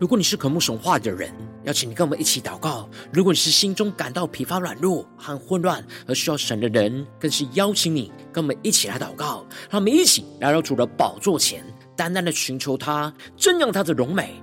如果你是渴慕神话的人，邀请你跟我们一起祷告；如果你是心中感到疲乏、软弱和混乱而需要神的人，更是邀请你跟我们一起来祷告。让我们一起来到主的宝座前，单单的寻求他，正仰他的荣美。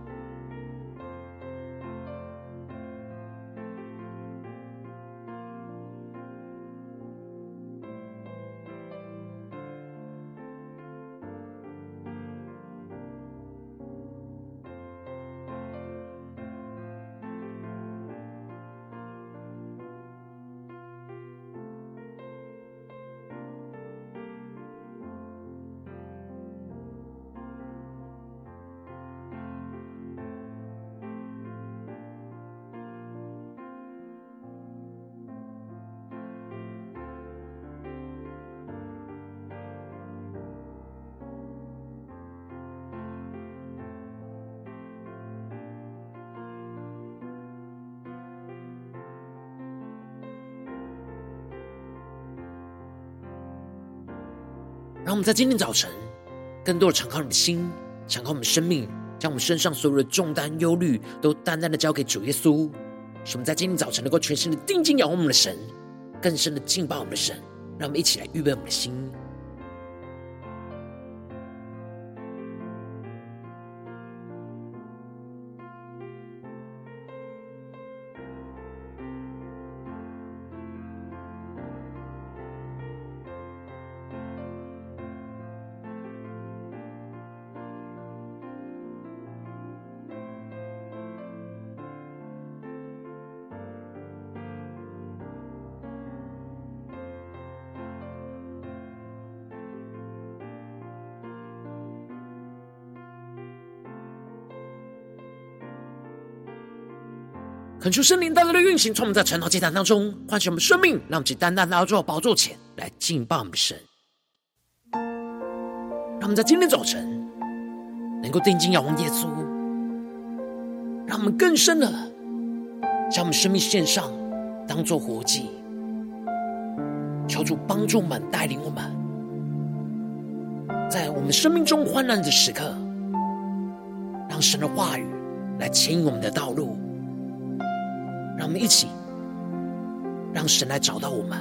让我们在今天早晨，更多的敞开你的心，敞开我们的生命，将我们身上所有的重担、忧虑，都单单的交给主耶稣。使我们在今天早晨能够全心的定睛仰望我们的神，更深的敬拜我们的神。让我们一起来预备我们的心。恳求圣灵大大的运行，从我们在晨祷祭坛当中唤醒我们生命，让我们去单单来到宝座前来敬拜我们的神。让我们在今天早晨能够定睛仰望耶稣，让我们更深的将我们生命献上，当做活祭。求主帮助我们，带领我们，在我们生命中患难的时刻，让神的话语来牵引我们的道路。让我们一起，让神来找到我们。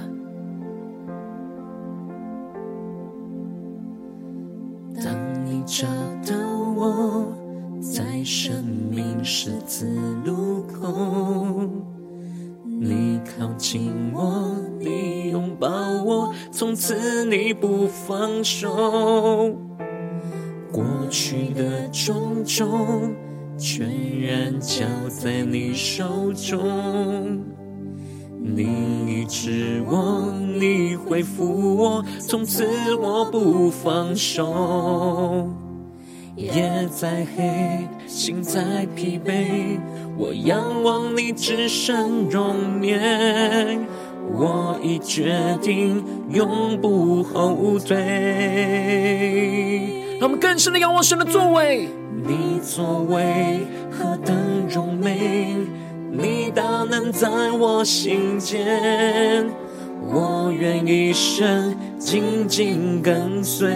当你找到我，在生命十字路口，你靠近我，你拥抱我，从此你不放手，过去的种种。全然交在你手中，你医治我，你恢复我，从此我不放手。夜再黑，心再疲惫，我仰望你至圣容颜，我已决定永不后退。让我们更深的仰望神的作为。你作为何等荣美，你大能在我心间，我愿一生紧紧跟随。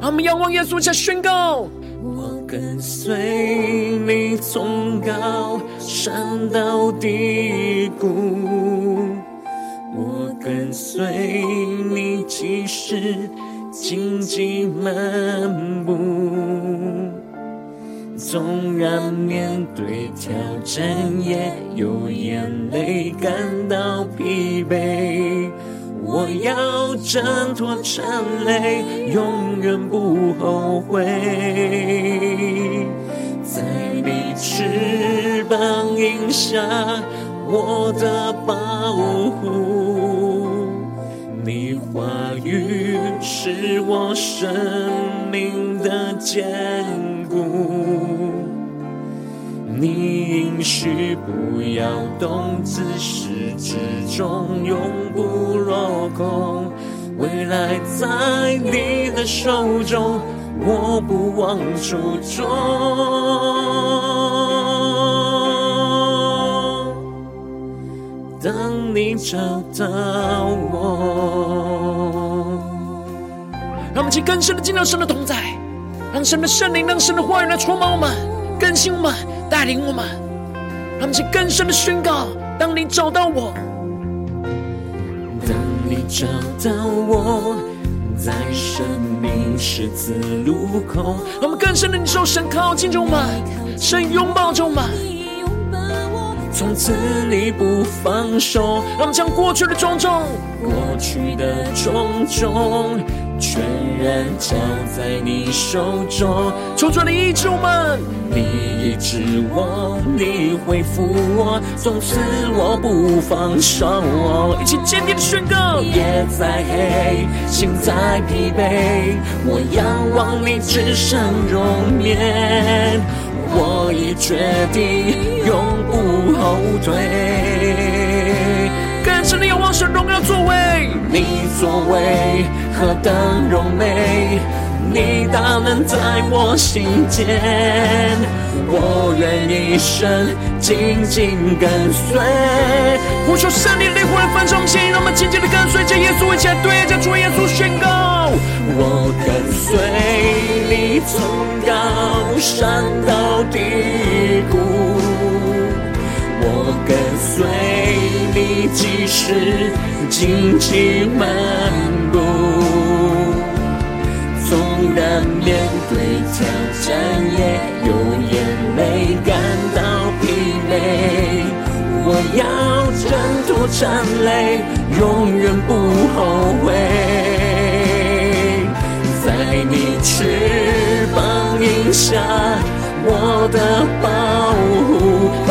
让我们仰望耶稣，下宣告：我跟随你从高山到低谷，随你即使。荆棘漫步，纵然面对挑战，也有眼泪感到疲惫。我要挣脱缠累，永远不后悔。在你翅膀荫下，我的保护。你话语是我生命的坚固。你应许不要动，自始至终永不落空。未来在你的手中，我不忘初衷。当你找到我，让我们去更深的进入神的同在，让神的圣灵、让神的话语来充满我们、更新我们、带领我们。让我们去更深的宣告：当你找到我。当你找到我，在生命十字路口。我们更深的领受神靠近我们，神拥抱我们，从此你不放手。让我们将过去的种种，过去的种种，全然交在你手中。求主你医治我们，你医治我，你恢复我，从此我不放手。一起坚定的宣告：夜再黑，心再疲惫，我仰望你只剩容颜，我已决定永不后退。是你仰望神荣耀作为，你作为何等荣美，你大能在我心间，我愿一生紧紧跟随。呼求圣灵灵魂的焚烧心，让我们紧紧的跟随着耶稣，一起来对着主耶稣宣告：我跟随你从高山到是荆棘漫步，纵然面对挑战，也有眼泪感到疲惫。我要挣脱缠累，永远不后悔。在你翅膀荫下。我的宝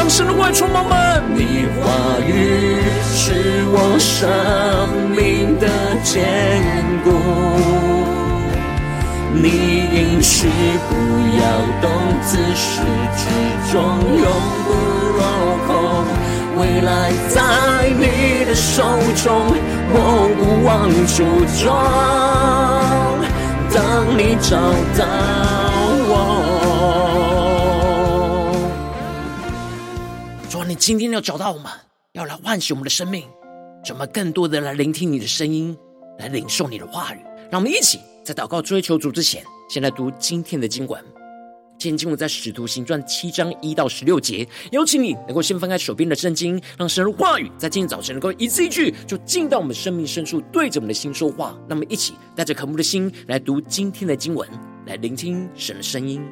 护，让神的话语充满们。你话语是我生命的坚固，你应许不要动，自始至终永不落空。未来在你的手中，我不忘初衷。当你找到今天要找到我们，要来唤醒我们的生命，怎么更多的来聆听你的声音，来领受你的话语。让我们一起在祷告追求主之前，先来读今天的经文。今天经文在使徒行传七章一到十六节。邀请你能够先翻开手边的圣经，让神的话语在今天早晨能够一字一句，就进到我们生命深处，对着我们的心说话。那么一起带着渴慕的心来读今天的经文，来聆听神的声音。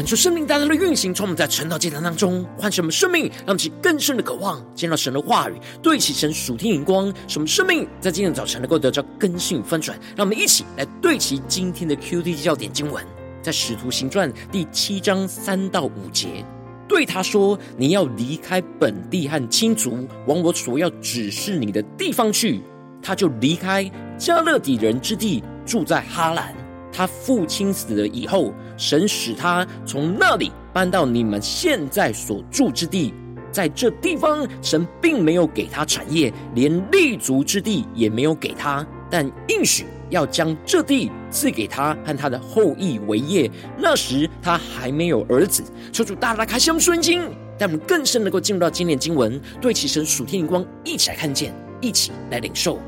恳求生命大大的运行，从我们在晨祷祭坛当中唤醒我们生命，让其更深的渴望见到神的话语，对齐神属天荧光，使我们生命在今天早晨能够得到更新翻转。让我们一起来对齐今天的 Q T 教点经文，在使徒行传第七章三到五节，对他说：“你要离开本地和亲族，往我所要指示你的地方去。”他就离开加勒底人之地，住在哈兰。他父亲死了以后，神使他从那里搬到你们现在所住之地。在这地方，神并没有给他产业，连立足之地也没有给他，但应许要将这地赐给他和他的后裔为业。那时他还没有儿子。求主大大开箱顺经，带我们更深能够进入到今年经文，对齐神属天灵光，一起来看见，一起来领受。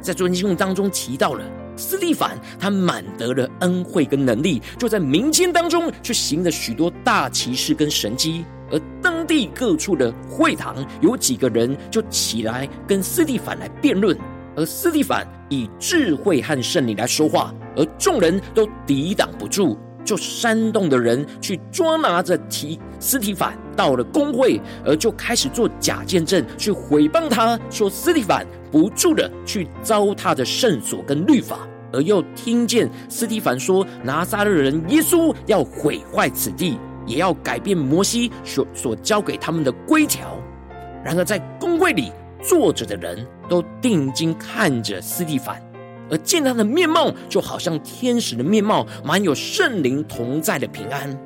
在昨天经文当中提到了。斯蒂凡他满得了恩惠跟能力，就在民间当中去行了许多大奇事跟神迹，而当地各处的会堂有几个人就起来跟斯蒂凡来辩论，而斯蒂凡以智慧和圣灵来说话，而众人都抵挡不住。就煽动的人去捉拿着提斯蒂凡到了工会，而就开始做假见证，去毁谤他，说斯蒂凡不住的去糟蹋的圣所跟律法，而又听见斯蒂凡说拿撒勒人耶稣要毁坏此地，也要改变摩西所所交给他们的规条。然而在工会里坐着的人都定睛看着斯蒂凡。而见他的面貌，就好像天使的面貌，满有圣灵同在的平安。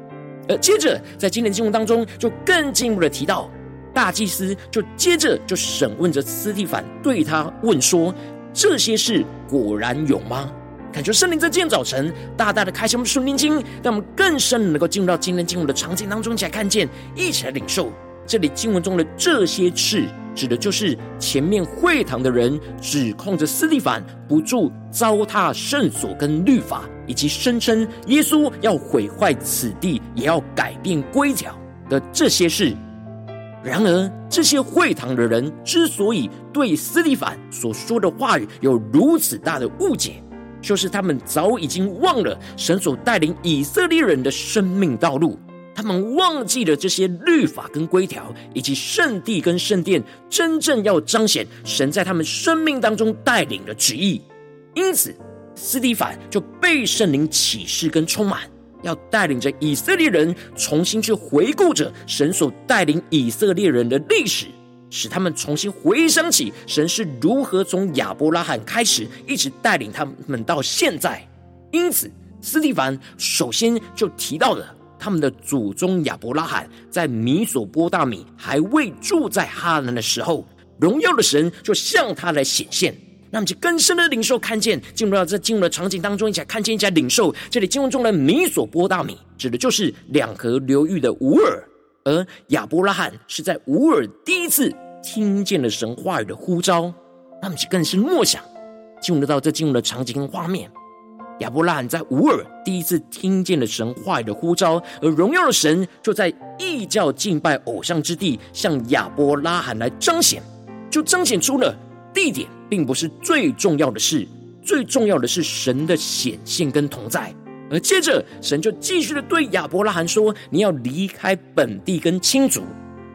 而接着在今天的经文当中，就更进一步的提到，大祭司就接着就审问着司提反，对他问说：“这些事果然有吗？”感觉圣灵在今天早晨大大的开启我们属灵经，让我们更深能够进入到今天经文的场景当中，一起来看见，一起来领受这里经文中的这些事。指的就是前面会堂的人指控着司提反不住糟蹋圣所跟律法，以及声称耶稣要毁坏此地，也要改变规条的这些事。然而，这些会堂的人之所以对斯蒂凡所说的话语有如此大的误解，就是他们早已经忘了神所带领以色列人的生命道路。他们忘记了这些律法跟规条，以及圣地跟圣殿真正要彰显神在他们生命当中带领的旨意。因此，斯蒂凡就被圣灵启示跟充满，要带领着以色列人重新去回顾着神所带领以色列人的历史，使他们重新回想起神是如何从亚伯拉罕开始，一直带领他们到现在。因此，斯蒂凡首先就提到了。他们的祖宗亚伯拉罕在米索波大米还未住在哈兰的时候，荣耀的神就向他来显现，让我们就更深的领受看见，进入到这进入的场景当中，一起来看见，一起来领受。这里经文中的米索波大米指的就是两河流域的乌尔，而亚伯拉罕是在乌尔第一次听见了神话语的呼召，那么就更是默想，进入到这进入的场景跟画面。亚伯拉罕在乌尔第一次听见了神话语的呼召，而荣耀的神就在异教敬拜偶像之地向亚伯拉罕来彰显，就彰显出了地点并不是最重要的事，最重要的是神的显现跟同在。而接着神就继续的对亚伯拉罕说：“你要离开本地跟亲族，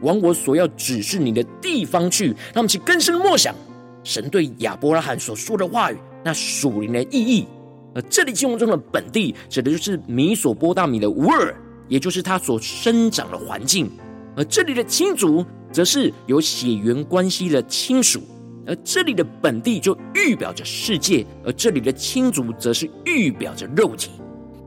往我所要指示你的地方去。”让我们去更深默想神对亚伯拉罕所说的话语，那属灵的意义。而这里经文中的本地，指的就是米索波大米的乌尔，也就是他所生长的环境；而这里的亲族，则是有血缘关系的亲属；而这里的本地就预表着世界，而这里的亲族，则是预表着肉体。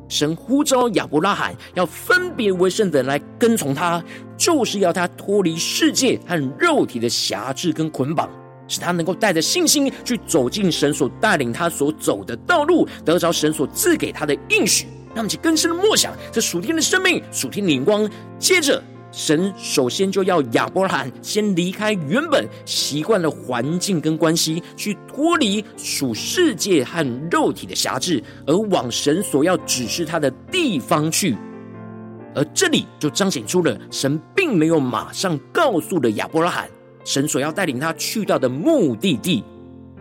神呼召亚伯拉罕要分别为圣的人来跟从他，就是要他脱离世界和肉体的辖制跟捆绑。使他能够带着信心去走进神所带领他所走的道路，得着神所赐给他的应许。让我们去更深的默想这属天的生命、属天的灵光。接着，神首先就要亚伯拉罕先离开原本习惯的环境跟关系，去脱离属世界和肉体的辖制，而往神所要指示他的地方去。而这里就彰显出了神并没有马上告诉了亚伯拉罕。神所要带领他去到的目的地，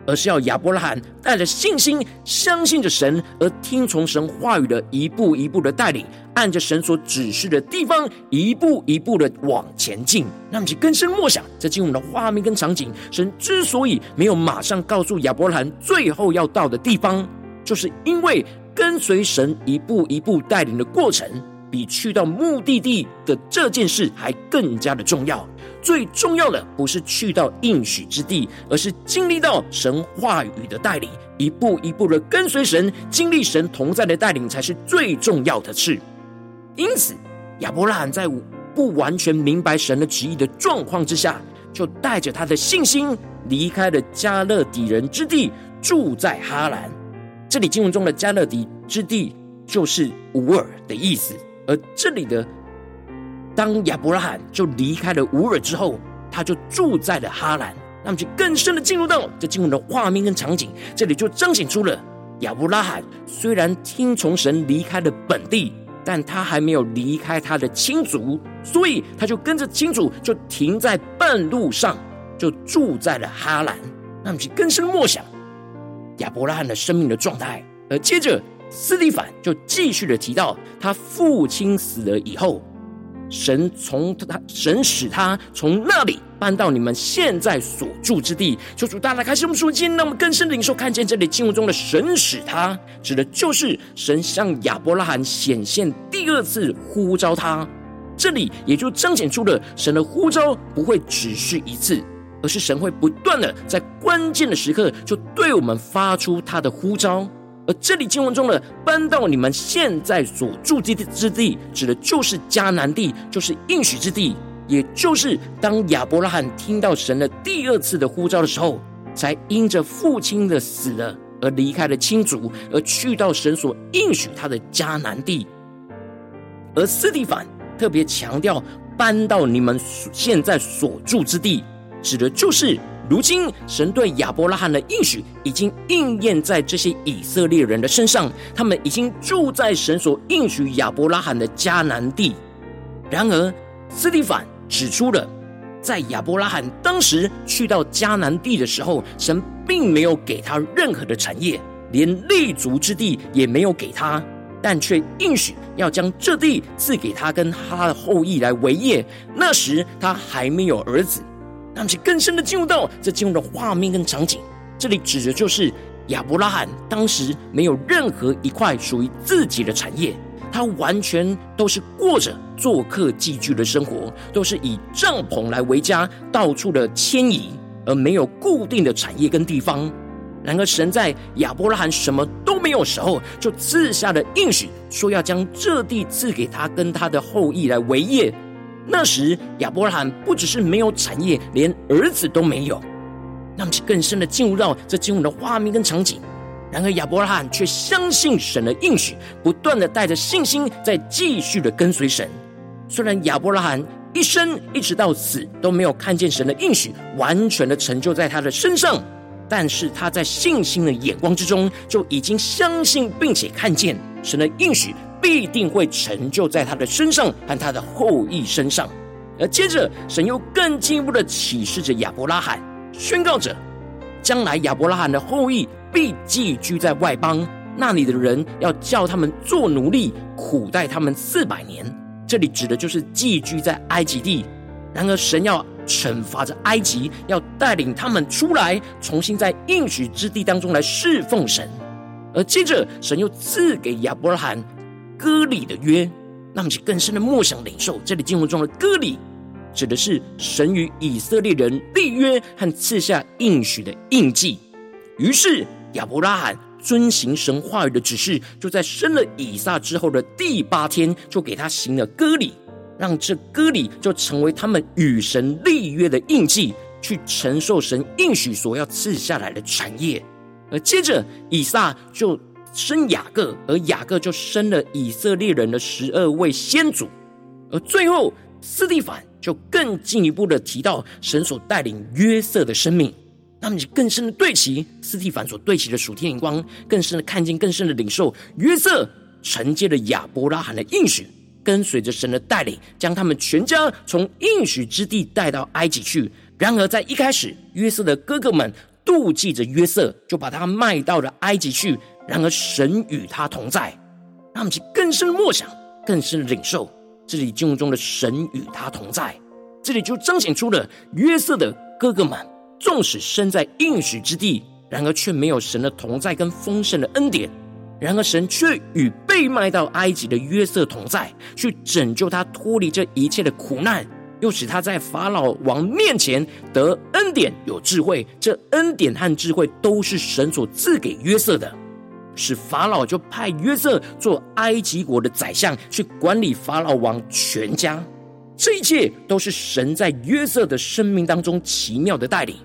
而是要亚伯拉罕带着信心，相信着神，而听从神话语的一步一步的带领，按着神所指示的地方，一步一步的往前进。那么，就更深默想，在进入我们的画面跟场景，神之所以没有马上告诉亚伯拉罕最后要到的地方，就是因为跟随神一步一步带领的过程，比去到目的地的这件事还更加的重要。最重要的不是去到应许之地，而是经历到神话语的带领，一步一步的跟随神，经历神同在的带领，才是最重要的事。因此，亚伯拉罕在不完全明白神的旨意的状况之下，就带着他的信心离开了加勒底人之地，住在哈兰。这里经文中的加勒底之地，就是吾珥的意思，而这里的。当亚伯拉罕就离开了乌尔之后，他就住在了哈兰。那么就更深的进入到这经文的画面跟场景，这里就彰显出了亚伯拉罕虽然听从神离开了本地，但他还没有离开他的亲族，所以他就跟着亲族就停在半路上，就住在了哈兰。那么就更深的默想亚伯拉罕的生命的状态，而接着斯蒂凡就继续的提到他父亲死了以后。神从他，神使他从那里搬到你们现在所住之地。求主大大开示我们属灵，让我们更深的领受看见这里经文中的“神使他”，指的就是神向亚伯拉罕显现第二次呼召他。这里也就彰显出了神的呼召不会只是一次，而是神会不断的在关键的时刻就对我们发出他的呼召。而这里经文中的搬到你们现在所住之地之地，指的就是迦南地，就是应许之地，也就是当亚伯拉罕听到神的第二次的呼召的时候，才因着父亲的死了而离开了亲族，而去到神所应许他的迦南地。而斯蒂凡特别强调搬到你们现在所住之地，指的就是。如今，神对亚伯拉罕的应许已经应验在这些以色列人的身上，他们已经住在神所应许亚伯拉罕的迦南地。然而，斯蒂凡指出了，在亚伯拉罕当时去到迦南地的时候，神并没有给他任何的产业，连立足之地也没有给他，但却应许要将这地赐给他跟他的后裔来为业。那时他还没有儿子。让其更深的进入到这进入的画面跟场景，这里指的就是亚伯拉罕当时没有任何一块属于自己的产业，他完全都是过着做客寄居的生活，都是以帐篷来为家，到处的迁移，而没有固定的产业跟地方。然而，神在亚伯拉罕什么都没有时候，就赐下了应许，说要将这地赐给他跟他的后裔来为业。那时亚伯拉罕不只是没有产业，连儿子都没有。那么，更深的进入到这经文的画面跟场景。然而亚伯拉罕却相信神的应许，不断的带着信心在继续的跟随神。虽然亚伯拉罕一生一直到死都没有看见神的应许完全的成就在他的身上，但是他在信心的眼光之中就已经相信并且看见神的应许。必定会成就在他的身上和他的后裔身上，而接着神又更进一步的启示着亚伯拉罕，宣告着将来亚伯拉罕的后裔必寄居在外邦，那里的人要叫他们做奴隶，苦待他们四百年。这里指的就是寄居在埃及地。然而神要惩罚着埃及，要带领他们出来，重新在应许之地当中来侍奉神。而接着神又赐给亚伯拉罕。割礼的约，那么就更深的默想领受。这里经文中的割礼，指的是神与以色列人立约和赐下应许的印记。于是亚伯拉罕遵行神话语的指示，就在生了以撒之后的第八天，就给他行了割礼，让这割礼就成为他们与神立约的印记，去承受神应许所要赐下来的产业。而接着以撒就。生雅各，而雅各就生了以色列人的十二位先祖，而最后斯蒂凡就更进一步的提到神所带领约瑟的生命，那么就更深的对齐斯蒂凡所对齐的属天眼光，更深的看见，更深的领受约瑟承接了亚伯拉罕的应许，跟随着神的带领，将他们全家从应许之地带到埃及去。然而在一开始，约瑟的哥哥们妒忌着约瑟，就把他卖到了埃及去。然而神与他同在，让我们去更深的默想，更深的领受这里经文中的神与他同在。这里就彰显出了约瑟的哥哥们，纵使身在应许之地，然而却没有神的同在跟丰盛的恩典。然而神却与被卖到埃及的约瑟同在，去拯救他脱离这一切的苦难，又使他在法老王面前得恩典、有智慧。这恩典和智慧都是神所赐给约瑟的，使法老就派约瑟做埃及国的宰相，去管理法老王全家。这一切都是神在约瑟的生命当中奇妙的带领。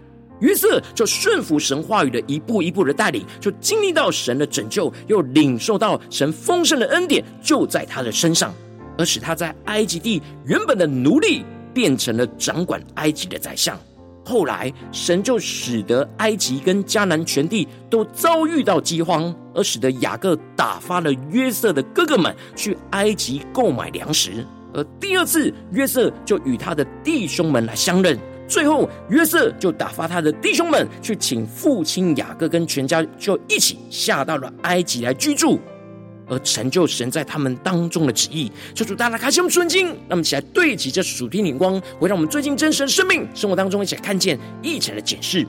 约瑟就顺服神话语的一步一步的带领，就经历到神的拯救，又领受到神丰盛的恩典，就在他的身上，而使他在埃及地原本的奴隶变成了掌管埃及的宰相。后来，神就使得埃及跟迦南全地都遭遇到饥荒，而使得雅各打发了约瑟的哥哥们去埃及购买粮食。而第二次，约瑟就与他的弟兄们来相认。最后，约瑟就打发他的弟兄们去请父亲雅各跟全家，就一起下到了埃及来居住，而成就神在他们当中的旨意。求主大大开心我们纯经，让我们一起来对齐这属天灵光，会让我们最近真实的生命生活当中一起来看见，一起来检视。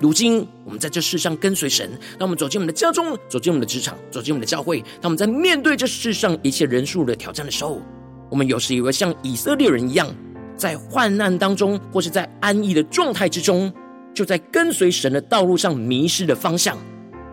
如今我们在这世上跟随神，当我们走进我们的家中，走进我们的职场，走进我们的教会，当我们在面对这世上一切人数的挑战的时候，我们有时以为像以色列人一样。在患难当中，或是在安逸的状态之中，就在跟随神的道路上迷失了方向。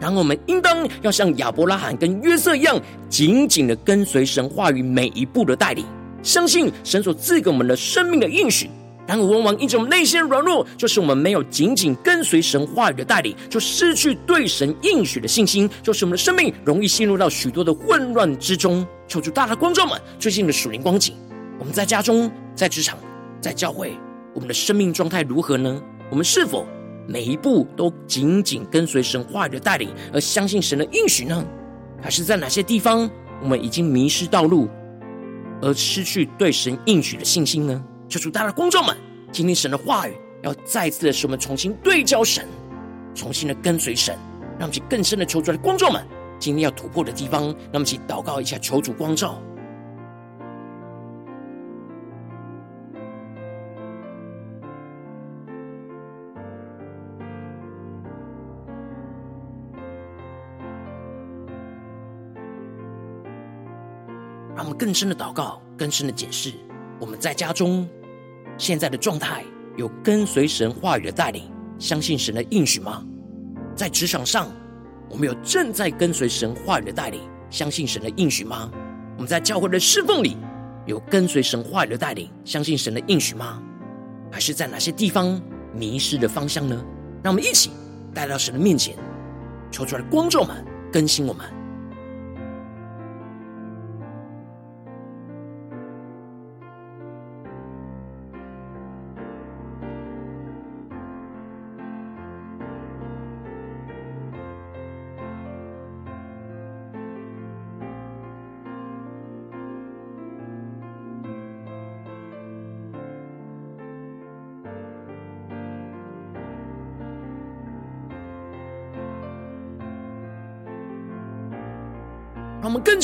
然后我们应当要像亚伯拉罕跟约瑟一样，紧紧的跟随神话语每一步的带领，相信神所赐给我们的生命的应许。然而，往往因着我们内心软弱，就是我们没有紧紧跟随神话语的带领，就失去对神应许的信心，就是我们的生命容易陷入到许多的混乱之中。求主大大光照们最近的属灵光景，我们在家中，在职场。在教会，我们的生命状态如何呢？我们是否每一步都紧紧跟随神话语的带领，而相信神的应许呢？还是在哪些地方我们已经迷失道路，而失去对神应许的信心呢？求主，大家的观众们，今天神的话语要再次的使我们重新对焦神，重新的跟随神，让我们去更深的求主的观众们，今天要突破的地方，让我们一起祷告一下，求主光照。更深的祷告，更深的检视我们在家中现在的状态，有跟随神话语的带领，相信神的应许吗？在职场上，我们有正在跟随神话语的带领，相信神的应许吗？我们在教会的侍奉里，有跟随神话语的带领，相信神的应许吗？还是在哪些地方迷失的方向呢？让我们一起带到神的面前，求出来的光照们更新我们。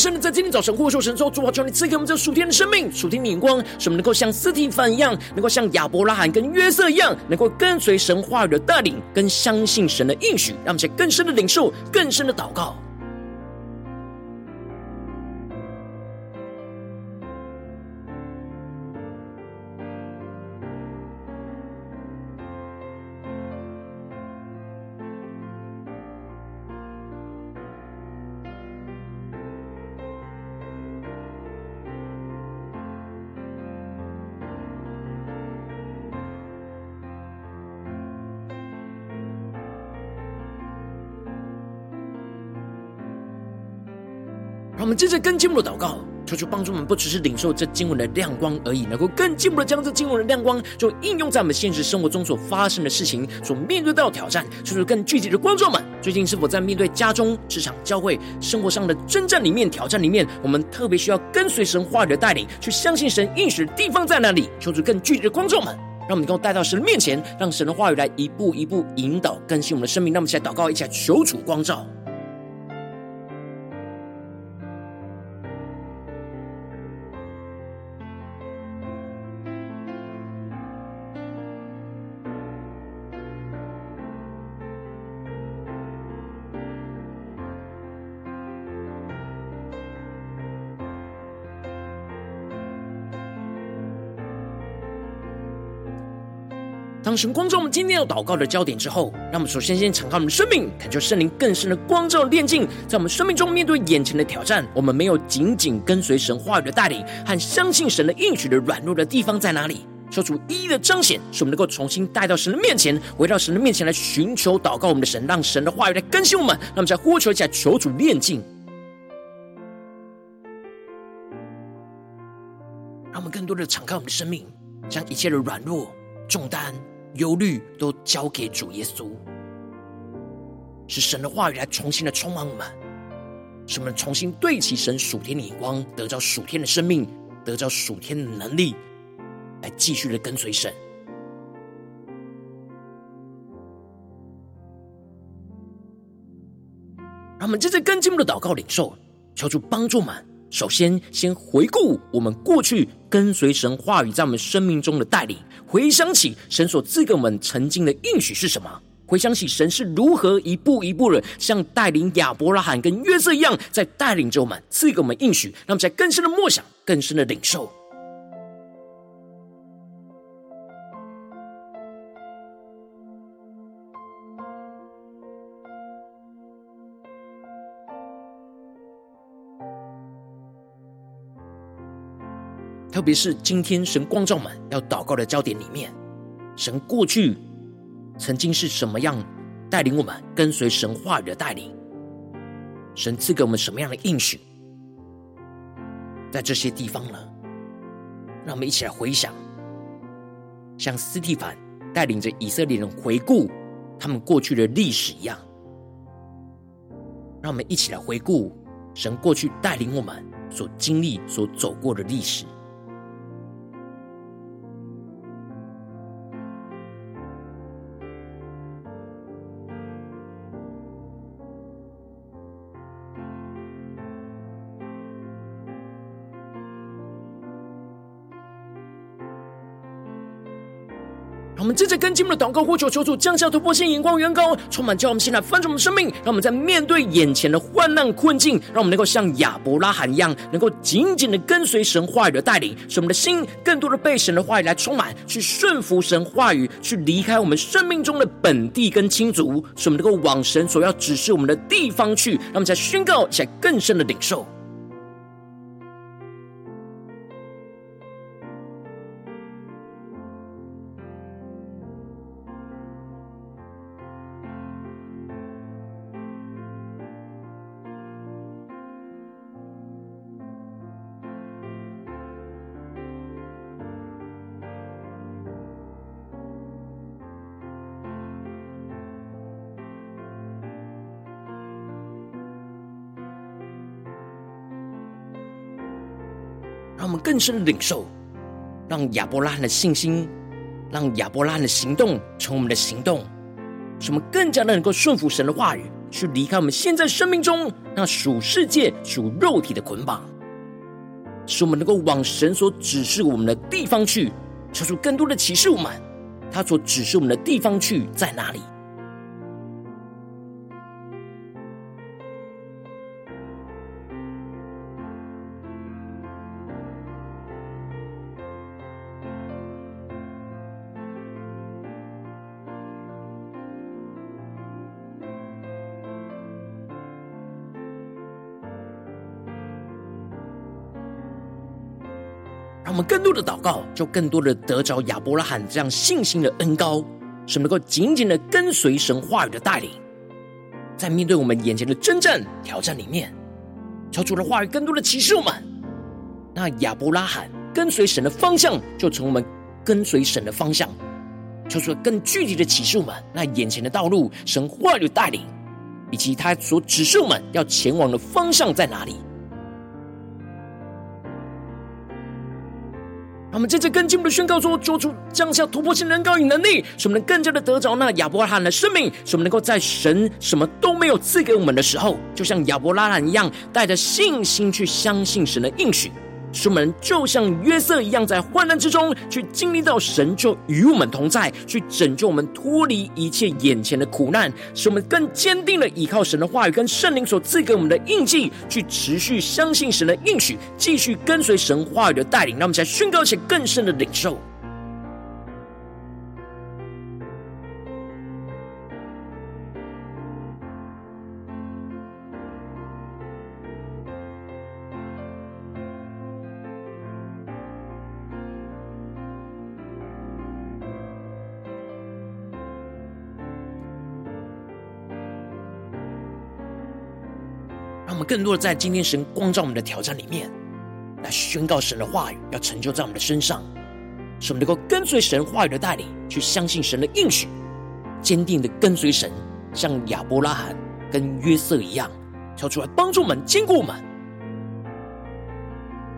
神在今天早晨呼求神说：“主啊，求你赐给我们这属天的生命、属天的眼光，使我们能够像斯提凡一样，能够像亚伯拉罕跟约瑟一样，能够跟随神话语的带领，跟相信神的应许，让我们在更深的领受、更深的祷告。”着更进一步的祷告，求主帮助我们，不只是领受这经文的亮光而已，能够更进一步的将这经文的亮光，就应用在我们现实生活中所发生的事情，所面对到的挑战。求主更具体的观众们，最近是否在面对家中、职场、教会、生活上的征战里面、挑战里面，我们特别需要跟随神话语的带领，去相信神应许的地方在哪里？求主更具体的观众们，让我们能够带到神的面前，让神的话语来一步一步引导更新我们的生命。让我们一起来祷告，一起来求主光照。当神光照我们今天要祷告的焦点之后，让我们首先先敞开我们的生命，感受圣灵更深的光照炼净，在我们生命中面对眼前的挑战，我们没有紧紧跟随神话语的带领和相信神的应许的软弱的地方在哪里？求主一一的彰显，使我们能够重新带到神的面前，回到神的面前来寻求祷告我们的神，让神的话语来更新我们。让我们再呼求一下，求主炼净，让我们更多的敞开我们的生命，将一切的软弱重担。忧虑都交给主耶稣，是神的话语来重新的充满我们，使我们重新对齐神属天的眼光，得着属天的生命，得着属天的能力，来继续的跟随神。让我们接着跟进我们的祷告领受，求主帮助们。首先，先回顾我们过去跟随神话语在我们生命中的带领，回想起神所赐给我们曾经的应许是什么，回想起神是如何一步一步的像带领亚伯拉罕跟约瑟一样，在带领着我们，赐给我们应许，让我们在更深的默想，更深的领受。特别是今天神光照们要祷告的焦点里面，神过去曾经是什么样带领我们跟随神话语的带领？神赐给我们什么样的应许？在这些地方呢，让我们一起来回想，像斯蒂凡带领着以色列人回顾他们过去的历史一样，让我们一起来回顾神过去带领我们所经历、所走过的历史。们接着跟进我们的祷告，呼求求主降下突破性眼光，远高充满，叫我们现在翻转我们生命，让我们在面对眼前的患难困境，让我们能够像亚伯拉罕一样，能够紧紧的跟随神话语的带领，使我们的心更多的被神的话语来充满，去顺服神话语，去离开我们生命中的本地跟亲族，使我们能够往神所要指示我们的地方去，让我们在宣告起来更深的领受。我们更深的领受，让亚伯拉罕的信心，让亚伯拉罕的行动成我们的行动，使我们更加的能够顺服神的话语，去离开我们现在生命中那属世界、属肉体的捆绑，使我们能够往神所指示我们的地方去，求出更多的启示我们，他所指示我们的地方去在哪里。更多的祷告，就更多的得着亚伯拉罕这样信心的恩膏，使能够紧紧的跟随神话语的带领，在面对我们眼前的征战挑战里面，求主的话语更多的启示我们。那亚伯拉罕跟随神的方向，就从我们跟随神的方向，求主更具体的启示我们。那眼前的道路，神话语的带领，以及他所指示我们要前往的方向在哪里？我们在这更进一步的宣告说：做出降下突破性能高与能力，使我们能更加的得着那亚伯拉罕的生命，使我们能够在神什么都没有赐给我们的时候，就像亚伯拉罕一样，带着信心去相信神的应许。使我们就像约瑟一样，在患难之中去经历到神就与我们同在，去拯救我们脱离一切眼前的苦难，使我们更坚定的依靠神的话语跟圣灵所赐给我们的印记，去持续相信神的应许，继续跟随神话语的带领。让我们在宣告且更深的领受。更多的在今天神光照我们的挑战里面，来宣告神的话语要成就在我们的身上，使我们能够跟随神话语的带领，去相信神的应许，坚定的跟随神，像亚伯拉罕跟约瑟一样，跳出来帮助我们，坚固我们。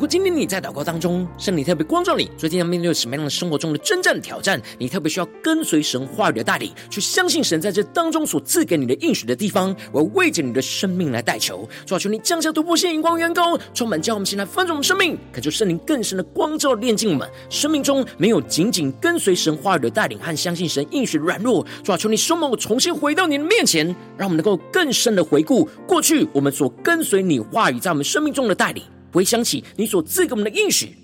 如果今天你在祷告当中，圣灵特别光照你，最近要面对什么样的生活中的征战挑战？你特别需要跟随神话语的带领，去相信神在这当中所赐给你的应许的地方。我要为着你的生命来代求，主啊，求你降下突破性、眼光、远高，充满叫我们现在翻转我们生命，恳求圣灵更深的光照、炼净我们生命中没有紧紧跟随神话语的带领和相信神应许的软弱。主啊，求你使我重新回到你的面前，让我们能够更深的回顾过去我们所跟随你话语在我们生命中的带领。回想起你所赐给我们的应许。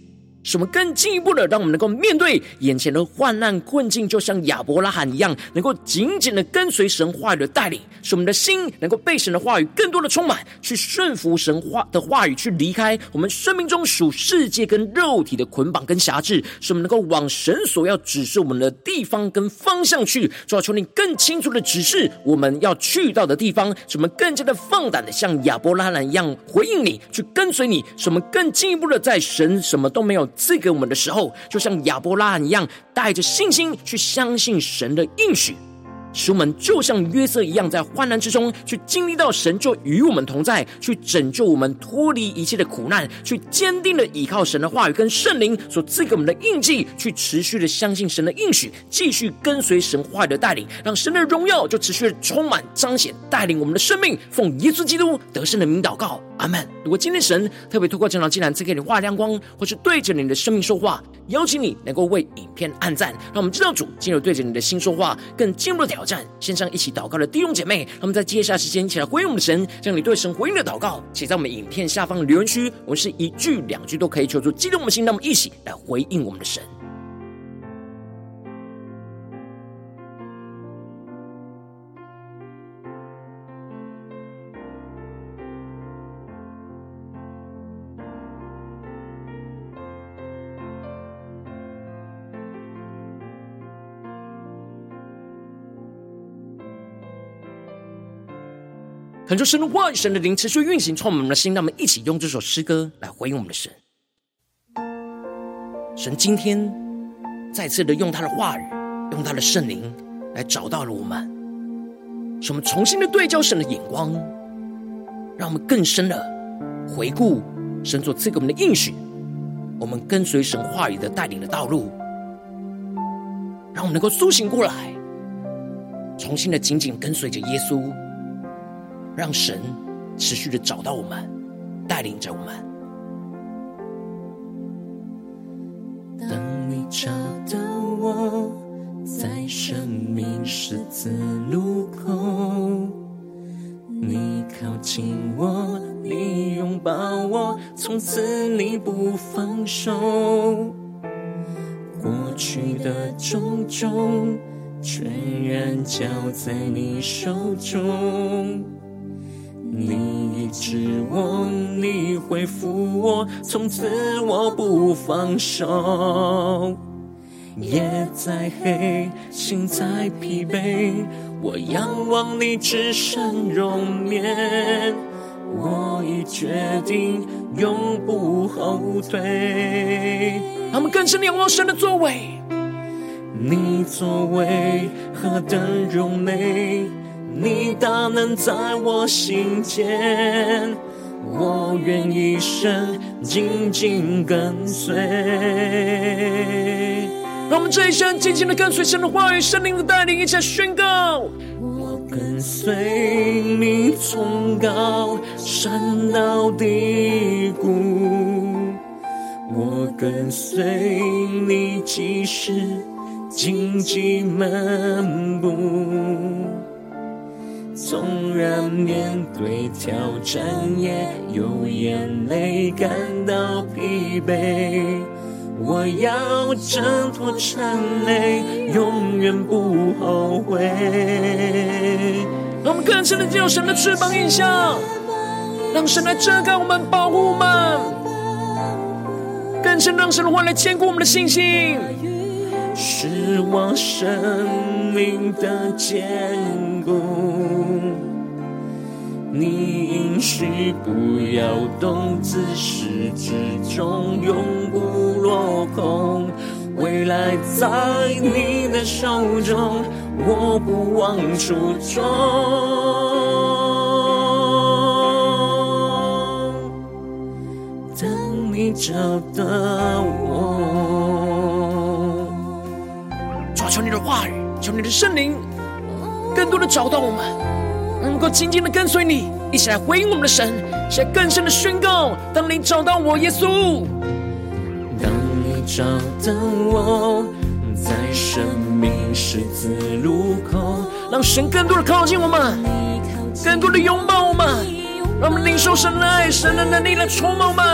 使我们更进一步的，让我们能够面对眼前的患难困境，就像亚伯拉罕一样，能够紧紧的跟随神话语的带领，使我们的心能够被神的话语更多的充满，去顺服神话的话语，去离开我们生命中属世界跟肉体的捆绑跟辖制，使我们能够往神所要指示我们的地方跟方向去。主要求你更清楚的指示我们要去到的地方，使我们更加的放胆的像亚伯拉罕一样回应你，去跟随你，使我们更进一步的在神什么都没有赐给我们的时候，就像亚伯拉罕一样，带着信心去相信神的应许。使我们就像约瑟一样，在患难之中去经历到神就与我们同在，去拯救我们脱离一切的苦难，去坚定的依靠神的话语跟圣灵所赐给我们的印记，去持续的相信神的应许，继续跟随神话语的带领，让神的荣耀就持续的充满彰显带领我们的生命。奉耶稣基督得胜的名祷告，阿门。如果今天神特别透过这场祭坛赐给你话亮光，或是对着你的生命说话，邀请你能够为影片按赞，让我们知道主进入对着你的心说话，更进入的挑站。线上一起祷告的弟兄姐妹，他们在接下来时间一起来回应我们的神，将你对神回应的祷告写在我们影片下方的留言区，我们是一句两句都可以求助激动我们的心，那么一起来回应我们的神。恳求神的话语、神的灵持续运行，充满我们的心。让我们一起用这首诗歌来回应我们的神。神今天再次的用他的话语、用他的圣灵来找到了我们，使我们重新的对焦神的眼光，让我们更深的回顾神所赐给我们的应许，我们跟随神话语的带领的道路，让我们能够苏醒过来，重新的紧紧跟随着耶稣，让神持续的找到我们，带领着我们。当你找到我，在生命十字路口，你靠近我，你拥抱我，从此你不放手。过去的种种，全然交在你手中。你医治我，你恢复我，从此我不放手。夜再黑，心再疲惫，我仰望你至圣容颜。我已决定永不后退。他们更深仰望神的作为，你作为何等荣美，你大能在我心间，我愿一生紧紧跟随。让我们这一生紧紧的跟随神的话语、圣灵的带领，一起宣告。我跟随你从高山到低谷，我跟随你即使荆棘漫步，纵然面对挑战也有眼泪感到疲惫。我要挣脱缠累，永远不后悔。让我们更深的进入神的翅膀荫下，让神来遮盖我们，保护我们，更深让神的话来坚固我们的信心，是我生命的坚固。你应许不要动，自始至终永不落空。未来在你的手中，我不忘初衷。当你找到我，求你的话语，求你的圣灵，更多的找到我们。能够紧紧的跟随你，一起来回应我们的神，来更深的宣告：当你找到我，耶稣；当你找到我，在生命十字路口，让神更多的靠近我们，更多的拥抱我们。让我们领受神的爱，神的能力来充满我们。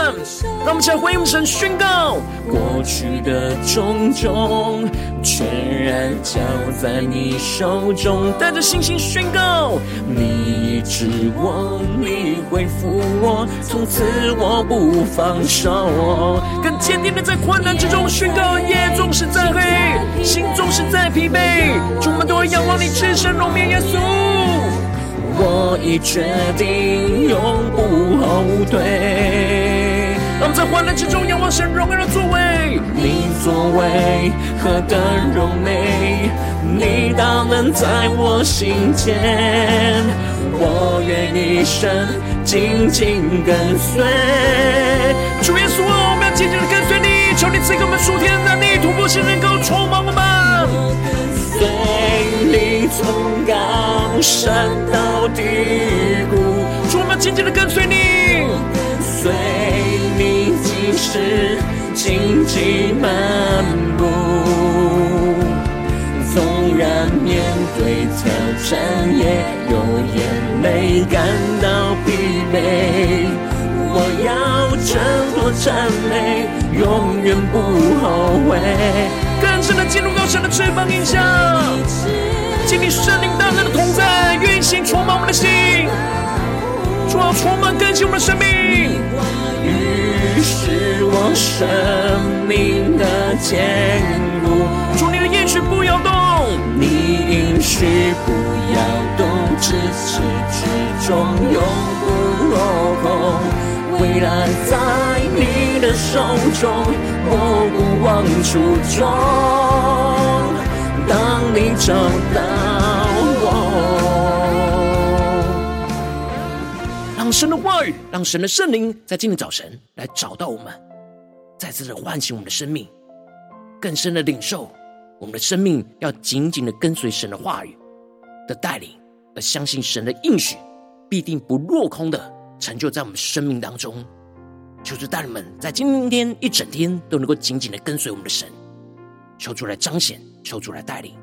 让我们再回应神宣告：过去的种种，全然交在你手中。带着信心宣告：你医治我，你恢复我，从此我不放手。更坚定的在困难之中宣告：夜纵使再黑，心纵使再疲惫，主我们都会仰望你至圣荣面耶稣。我已决定永不后退。让我们在患难之中仰望神荣耀的作为。你作为何等荣美，你大能在我心间。我愿一生紧紧跟随。主耶稣啊，我们要紧紧的跟随你，求你赐给我们属天的能力，突破性能够充满我们。从高山到低谷，主我们紧紧的跟随你，随你即使荆棘漫步，纵然面对挑战也有眼泪感到疲惫，我要挣脱缠累，永远不后悔。更深的进入高山的翅膀荫下，经历圣灵大能的同在，运行充满我们的心，主要充满更新我们的生命。于是我生命的坚固，主你的应许不要动，你应许不要动，至始至终永不落空。未来在你的手中，我不忘初衷。当你找到我，让神的话语，让神的圣灵在今天早晨来找到我们，再次的唤醒我们的生命，更深的领受我们的生命要紧紧的跟随神的话语的带领，而相信神的应许必定不落空的成就在我们生命当中。求主带领们在今天一整天都能够紧紧的跟随我们的神，求主来彰显，求主来带领。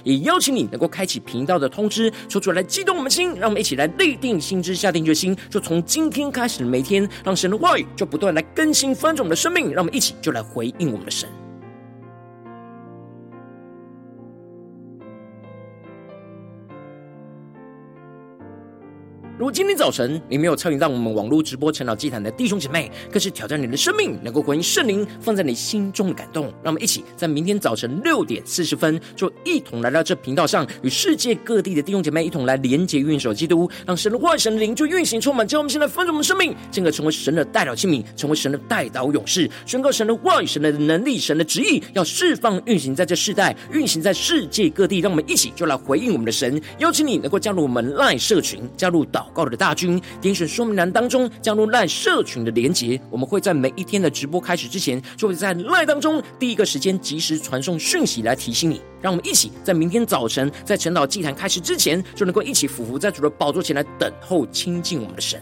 也邀请你能够开启频道的通知，说出来激动我们心，让我们一起来立定心志，下定决心，就从今天开始的每天，让神的话语就不断来更新翻转我们的生命，让我们一起就来回应我们的神。如果今天早晨你没有参与到我们网络直播晨祷祭坛的弟兄姐妹，更是挑战你的生命，能够回应圣灵放在你心中的感动。让我们一起在明天早晨六点四十分，就一同来到这频道上，与世界各地的弟兄姐妹一同来连接、运手基督，让神的话语、神的灵就运行充满。叫我们现在分盛我们的生命，进而成为神的代祷器皿，成为神的代祷勇士，宣告神的话语、神的能力、神的旨意，要释放、运行在这世代，运行在世界各地。让我们一起就来回应我们的神。邀请你能够加入我们赖社群，加入祷告的大军，点选说明栏当中加入赖社群的连结，我们会在每一天的直播开始之前，就会在赖当中第一个时间及时传送讯息来提醒你。让我们一起在明天早晨在晨岛祭坛开始之前，就能够一起俯伏在主的宝座前来等候亲近我们的神。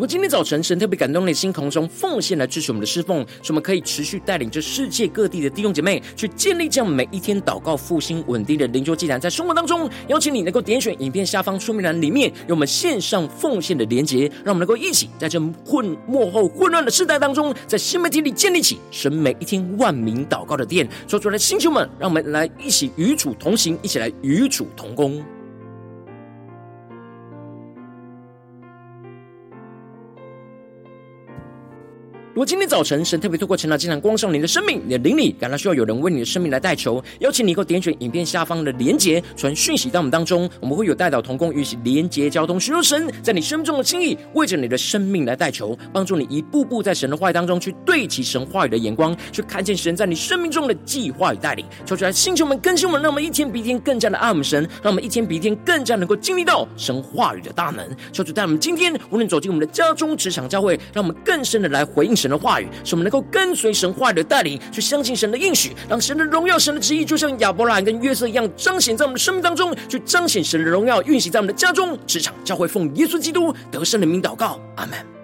如果今天早晨神特别感动你的心，从中奉献来支持我们的侍奉，使我们可以持续带领着世界各地的弟兄姐妹去建立这样每一天祷告复兴稳定的灵修祭坛，在生活当中，邀请你能够点选影片下方说明栏里面有我们线上奉献的连结，让我们能够一起在这混幕后混乱的世代当中，在新媒体里建立起神每一天万名祷告的殿。说出来，星球们，让我们来一起与主同行，一起来与主同工。果今天早晨神特别透过晨祷祭坛光照你的生命，你的灵里感到需要有人为你的生命来代求，邀请你能够点选影片下方的连结，传讯息到我们当中，我们会有代祷同工与其连结交通，寻求神在你生命中的心意，为着你的生命来代求，帮助你一步步在神的话语当中去对齐神话语的眼光，去看见神在你生命中的计划与带领。求出来，星球们更新我们，让我们一天比一天更加的爱我们神，让我们一天比一天更加能够经历到神话语的大能。求主带我们今天无论走进我们的家中、职场、教会，让我们更深的来回应神。的话语，使我们能够跟随神话语的带领，去相信神的应许，让神的荣耀、神的旨意，就像亚伯拉罕跟约瑟一样，彰显在我们的生命当中，去彰显神的荣耀，运行在我们的家中、职场、教会，奉耶稣基督得胜的名祷告，阿门。